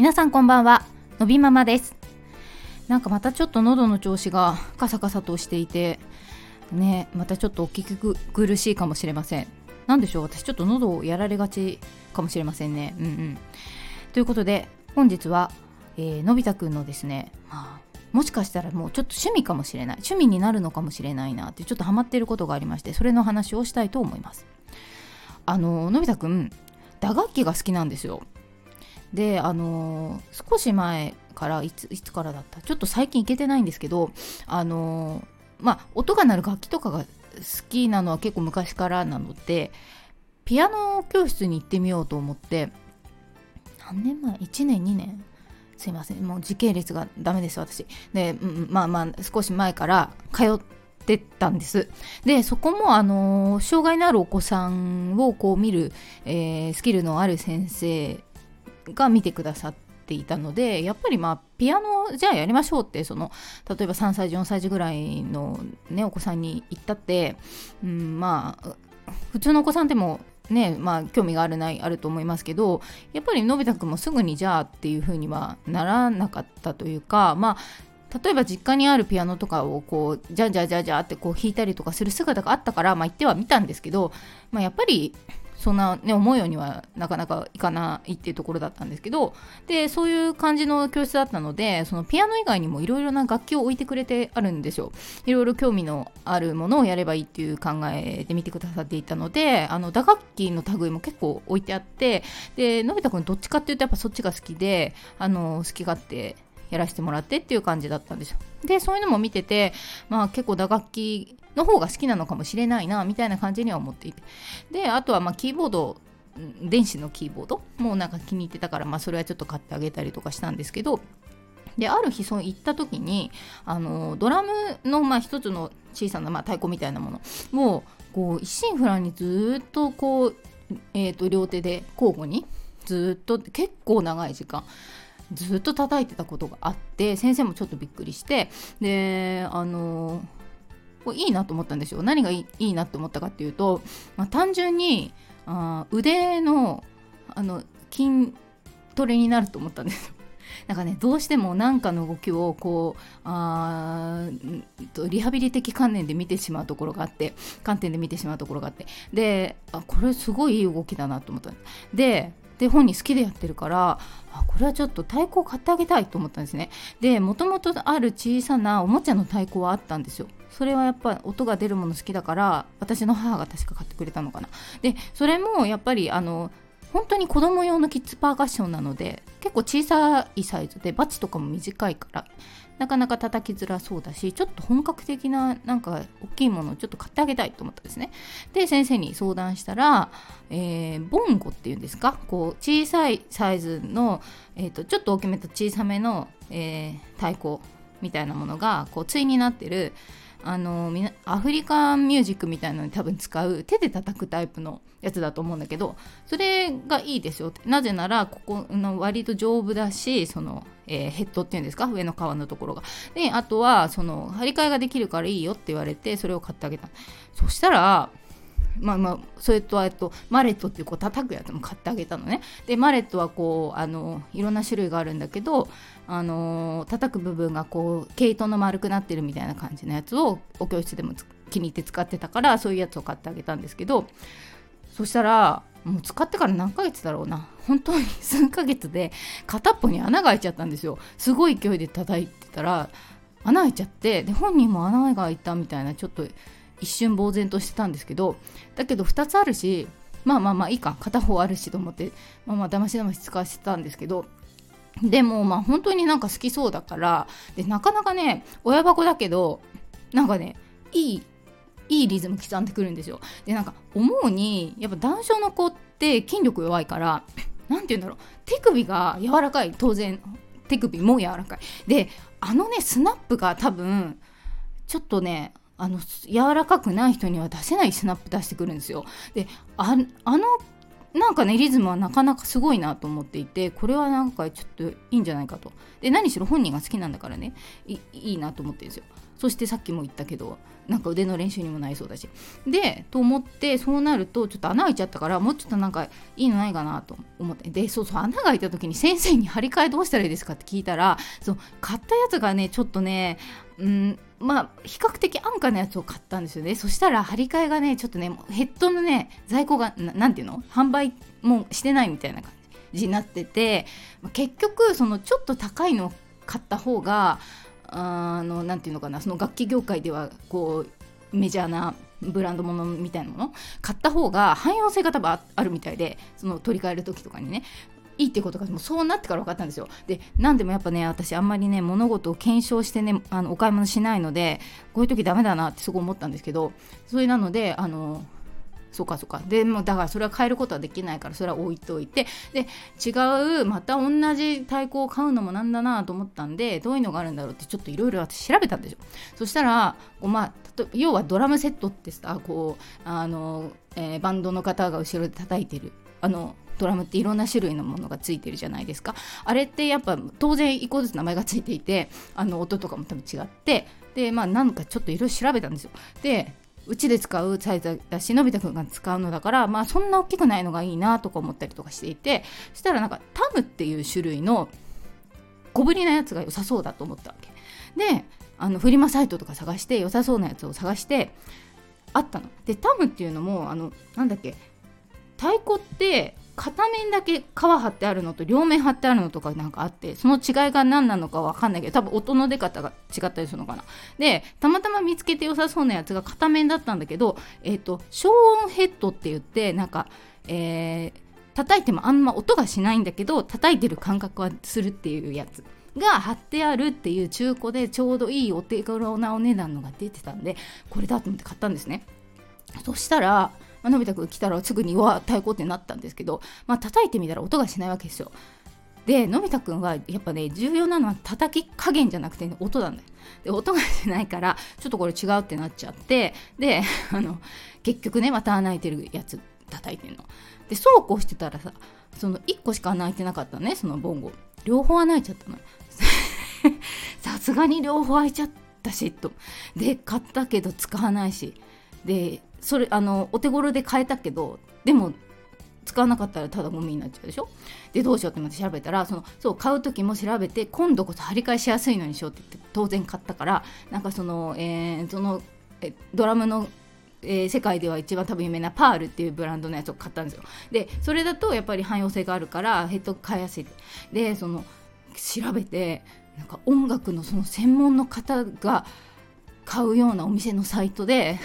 皆さんこんばんは。のびママです。なんかまたちょっと喉の調子がカサカサとしていてねまたちょっとお聞き苦しいかもしれません。何でしょう？私ちょっと喉をやられがちかもしれませんね。うんうん。ということで本日は、えー、のび太くんのですね、まあ、もしかしたらもうちょっと趣味かもしれない。趣味になるのかもしれないなってちょっとハマっていることがありましてそれの話をしたいと思います。あののび太くん打楽器が好きなんですよ。であの、少し前からいついつからだった？ちょっと最近行けてないんですけどあの、まあ音が鳴る楽器とかが好きなのは結構昔からなのでピアノ教室に行ってみようと思って何年前？1年2年？すいません。もう時系列がダメです私。で、うん、まあまあ少し前から通ってたんです。でそこもあの障害のあるお子さんをこう見る、えー、スキルのある先生が見てくださっていたのでやっぱりまあピアノじゃあやりましょうってその例えば3歳児4歳児ぐらいの、ね、お子さんに言ったって、うん、まあ普通のお子さんでもねまあ興味があるないあると思いますけどやっぱりのび太くんもすぐにじゃあっていう風にはならなかったというかまあ例えば実家にあるピアノとかをこうじゃじゃじゃじゃってこう弾いたりとかする姿があったからまあ言ってはみたんですけど、まあ、やっぱりそんな、ね、思うようにはなかなかいかないっていうところだったんですけどでそういう感じの教室だったのでそのピアノ以外にもいろいろな楽器を置いてくれてあるんですよ。いろいろ興味のあるものをやればいいっていう考えで見てくださっていたのであの打楽器の類も結構置いてあってでのび太くんどっちかっていうとやっぱそっちが好きであの好き勝手やらせてもらってっていう感じだったんですよ。でそういうのも見てて、まあ、結構打楽器の方が好きなのかもしれないなみたいな感じには思っていて。であとはまあキーボード電子のキーボードもなんか気に入ってたから、まあ、それはちょっと買ってあげたりとかしたんですけど。である日その行った時にあのドラムのまあ一つの小さなまあ太鼓みたいなものをこう一心不乱にずっとこう、えー、と両手で交互にずっと結構長い時間。ずっと叩いてたことがあって先生もちょっとびっくりしてであのこれいいなと思ったんですよ。何がいいなと思ったかっていうと、まあ、単純にあ腕のあの筋トレになると思ったんですよ。なんかねどうしても何かの動きをこうあとリハビリ的観念で見てしまうところがあって観点で見てしまうところがあって。であこれすごいいい動きだなと思ったでで本人好きでやってるからあこれはちょっと太鼓を買ってあげたいと思ったんですね。でもともとある小さなおもちゃの太鼓はあったんですよ。それはやっぱ音が出るもの好きだから私の母が確か買ってくれたのかな。でそれもやっぱりあの本当に子供用のキッズパーカッションなので結構小さいサイズでバチとかも短いからなかなか叩きづらそうだしちょっと本格的ななんか大きいものをちょっと買ってあげたいと思ったんですね。で先生に相談したら、えー、ボンゴっていうんですか？こう小さいサイズの、えーと、ちょっと大きめと小さめの、えー、太鼓みたいなものがこう対になってるあのアフリカンミュージックみたいなのに多分使う手で叩くタイプのやつだと思うんだけどそれがいいですよなぜならここの割と丈夫だしその、えー、ヘッドっていうんですか？上の皮のところが。であとはその張り替えができるからいいよって言われてそれを買ってあげた。そしたらまあまあそれとあとマレットっていうこう叩くやつも買ってあげたのね。でマレットはこうあのいろんな種類があるんだけどあの叩く部分がこう毛糸の丸くなってるみたいな感じのやつをお教室でも気に入って使ってたからそういうやつを買ってあげたんですけどそしたらもう使ってから何ヶ月だろうな。本当に数ヶ月で片っぽに穴が開いちゃったんですよ。すごい勢いで叩いてたら穴開いちゃってで本人も穴が開いたみたいなちょっと一瞬呆然としてたんですけどだけど2つあるしまあまあまあいいか片方あるしと思ってまあまあだましだまし使わせてたんですけどでもまあ本当になんか好きそうだからでなかなかね親箱だけどなんかねいいいいリズム刻んでくるんですよ。でなんか思うにやっぱ男性の子って筋力弱いから何て言うんだろう手首が柔らかい。当然手首も柔らかい。であのねスナップが多分ちょっとねあの柔らかくない人には出せないスナップ出してくるんですよ。であのなんかねリズムはなかなかすごいなと思っていてこれはなんかちょっといいんじゃないかと。で何しろ本人が好きなんだからねいいなと思ってるんですよ。そしてさっきも言ったけどなんか腕の練習にもなりそうだし。でと思ってそうなるとちょっと穴開いちゃったからもうちょっとなんかいいのないかなと思って。でそうそう穴が開いた時に先生に張り替えどうしたらいいですかって聞いたらそう買ったやつがねちょっとねうんまあ比較的安価なやつを買ったんですよね。そしたら張り替えがねちょっとねヘッドのね在庫が何ていうの？販売もしてないみたいな感じになってて結局そのちょっと高いのを買った方があのなていうのかなその楽器業界ではこうメジャーなブランドものみたいなもの買った方が汎用性が多分あるみたいでその取り替える時とかにね。いいってことがもうそうなってから分かったんですよ。で何でもやっぱね私あんまりね物事を検証してねあのお買い物しないのでこういう時ダメだなってすごい思ったんですけどそれなのであのそうかそうか。でもだからそれは変えることはできないからそれは置いといて。で違うまた同じ太鼓を買うのもなんだなと思ったんでどういうのがあるんだろうってちょっといろいろ私調べたんですよ。そしたらまあ要はドラムセットってさこうあの、えー、バンドの方が後ろで叩いてるあのドラムっていろんな種類のものがついてるじゃないですか。あれってやっぱ当然1個ずつ名前がついていてあの音とかも多分違ってでまあなんかちょっといろいろ調べたんですよ。でうちで使うサイズだしのび太くんが使うのだからまあそんな大きくないのがいいなとか思ったりとかしていてそしたらなんかタムっていう種類の小ぶりなやつが良さそうだと思ったわけ。であのフリマサイトとか探して良さそうなやつを探してあったの。でタムっていうのもあのなんだっけ太鼓って片面だけ皮張ってあるのと両面貼ってあるのとかなんかあってその違いが何なのか分かんないけど多分音の出方が違ったりするのかな。でたまたま見つけて良さそうなやつが片面だったんだけどえっ、ー、と消音ヘッドって言ってなんかえー、叩いてもあんま音がしないんだけど叩いてる感覚はするっていうやつが貼ってあるっていう中古でちょうどいいお手頃なお値段のが出てたんでこれだと思って買ったんですね。そしたらまあのび太くん来たらすぐにわ太鼓ってなったんですけど、まあ叩いてみたら音がしないわけですよ。でのび太くんはやっぱね重要なのは叩き加減じゃなくて、ね、音なんだよ。で音がしないからちょっとこれ違うってなっちゃってで あの結局ねまた穴開いてるやつ叩いてんの。でそうこうしてたらさその1個しか穴開いてなかったねそのボンゴ両方穴開いちゃったの。さすがに両方開いちゃったしと。で買ったけど使わないしでそれあのお手頃で買えたけどでも使わなかったらただゴミになっちゃうでしょ？でどうしようってまた調べたらそのそう買う時も調べて今度こそ張り替えしやすいのにしようって言って当然買ったからなんかその,、えー、そのえドラムのえー、世界では一番多分有名なパールっていうブランドのやつを買ったんですよ。でそれだとやっぱり汎用性があるからヘッド買いやすいでその調べてなんか音楽のその専門の方が買うようなお店のサイトで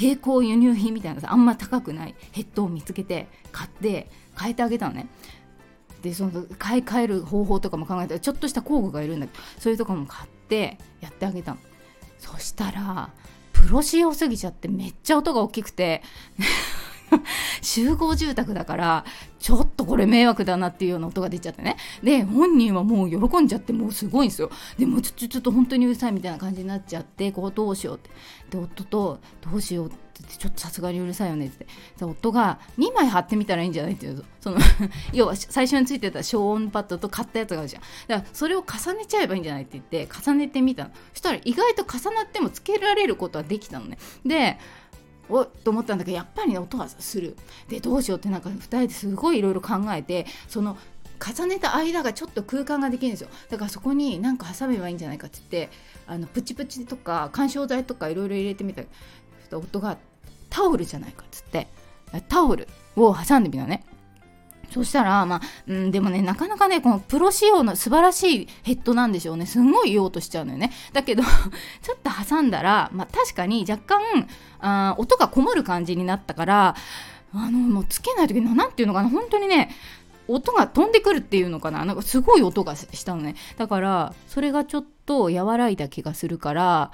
並行輸入品みたいなさあんま高くない。ヘッドを見つけて買って変えてあげたのね。でその買い替える方法とかも考えたらちょっとした工具がいるんだけどそれとかも買ってやってあげたの。そしたらプロ仕様すぎちゃってめっちゃ音が大きくて。集合住宅だからちょっとこれ迷惑だなっていうような音が出ちゃってね。で本人はもう喜んじゃってもうすごいんですよ。でもちょちょっと本当にうるさいみたいな感じになっちゃってこうどうしようって。で夫とどうしようってちょっとさすがにうるさいよねって。で夫が2枚貼ってみたらいいんじゃないっていうその 要は最初についてた消音パッドと買ったやつがあるじゃん。だからそれを重ねちゃえばいいんじゃないって言って重ねてみたの。そしたら意外と重なってもつけられることはできたのね。でおっと思ったんだけどやっぱりね音はする。でどうしようってなんか2人ですごいいろいろ考えてその重ねた間がちょっと空間ができるんですよ。だからそこに何か挟めばいいんじゃないかって言ってあのプチプチとか緩衝材とかいろいろ入れてみた夫がタオルじゃないかっつってタオルを挟んでみたね。そしたら、まあ、うん、でもね、なかなかね、このプロ仕様の素晴らしいヘッドなんでしょうね。すんごい言おうとしちゃうのよね。だけど、ちょっと挟んだら、まあ確かに若干、あ音がこもる感じになったから、あの、もうつけない時に、なんていうのかな、本当にね、音が飛んでくるっていうのかななんかすごい音がしたのね。だから、それがちょっと和らいだ気がするから、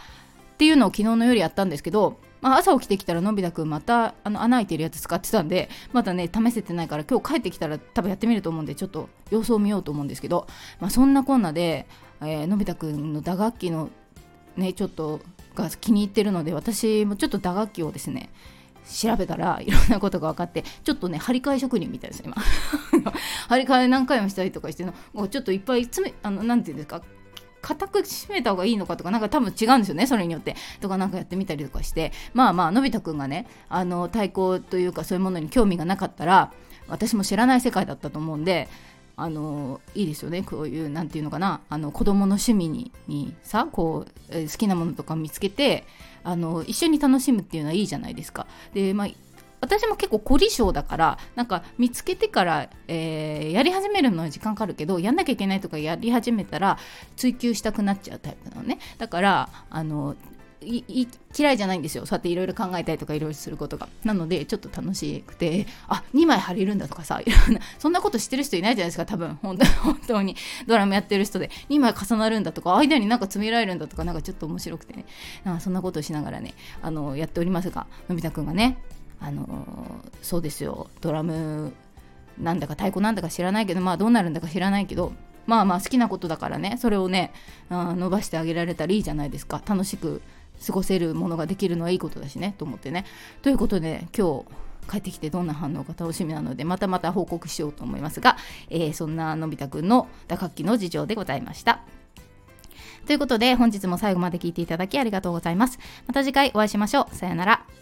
っていうのを昨日の夜やったんですけど、まあ、朝起きてきたらのび太くんまたあの穴開いてるやつ使ってたんでまだね試せてないから今日帰ってきたら多分やってみると思うんでちょっと様子を見ようと思うんですけど、まあ、そんなこんなで、えー、のび太くんの打楽器のねちょっとが気に入ってるので私もちょっと打楽器をですね調べたらいろんなことが分かってちょっとね張り替え職人みたいです今。張り替え何回もしたりとかしてのもうちょっといっぱい詰めあのなていうんですか固く締めた方がいいのかとかなんか多分違うんですよねそれによって。とかなんかやってみたりとかして。まあまあのび太くんがねあの太鼓というかそういうものに興味がなかったら私も知らない世界だったと思うんであのいいですよね。こういう何て言うのかな。あの子供の趣味ににさこう、えー、好きなものとか見つけてあの一緒に楽しむっていうのはいいじゃないですか。でまあ私も結構凝り性だからなんか見つけてから、えー、やり始めるのは時間かかるけどやんなきゃいけないとかやり始めたら追求したくなっちゃうタイプなのね。だからあのい嫌いじゃないんですよ。そうやっていろいろ考えたりとかいろいろすることが。なのでちょっと楽しくてあ2枚貼れるんだとかさいろんなそんなことしてる人いないじゃないですか多分。本当 本当に。ドラマやってる人で。2枚重なるんだとか間になんか詰められるんだとかなんかちょっと面白くてね。なんかそんなことをしながらねあのやっておりますがのび太くんがね。あのそうですよドラムなんだか太鼓なんだか知らないけどまあどうなるんだか知らないけどまあまあ好きなことだからねそれをねあ伸ばしてあげられたらいいじゃないですか楽しく過ごせるものができるのはいいことだしねと思ってね。ということで今日帰ってきてどんな反応が楽しみなのでまたまた報告しようと思いますが、えー、そんなのび太くんの打楽器の事情でございました。ということで本日も最後まで聞いていただきありがとうございます。また次回お会いしましょう。さよなら。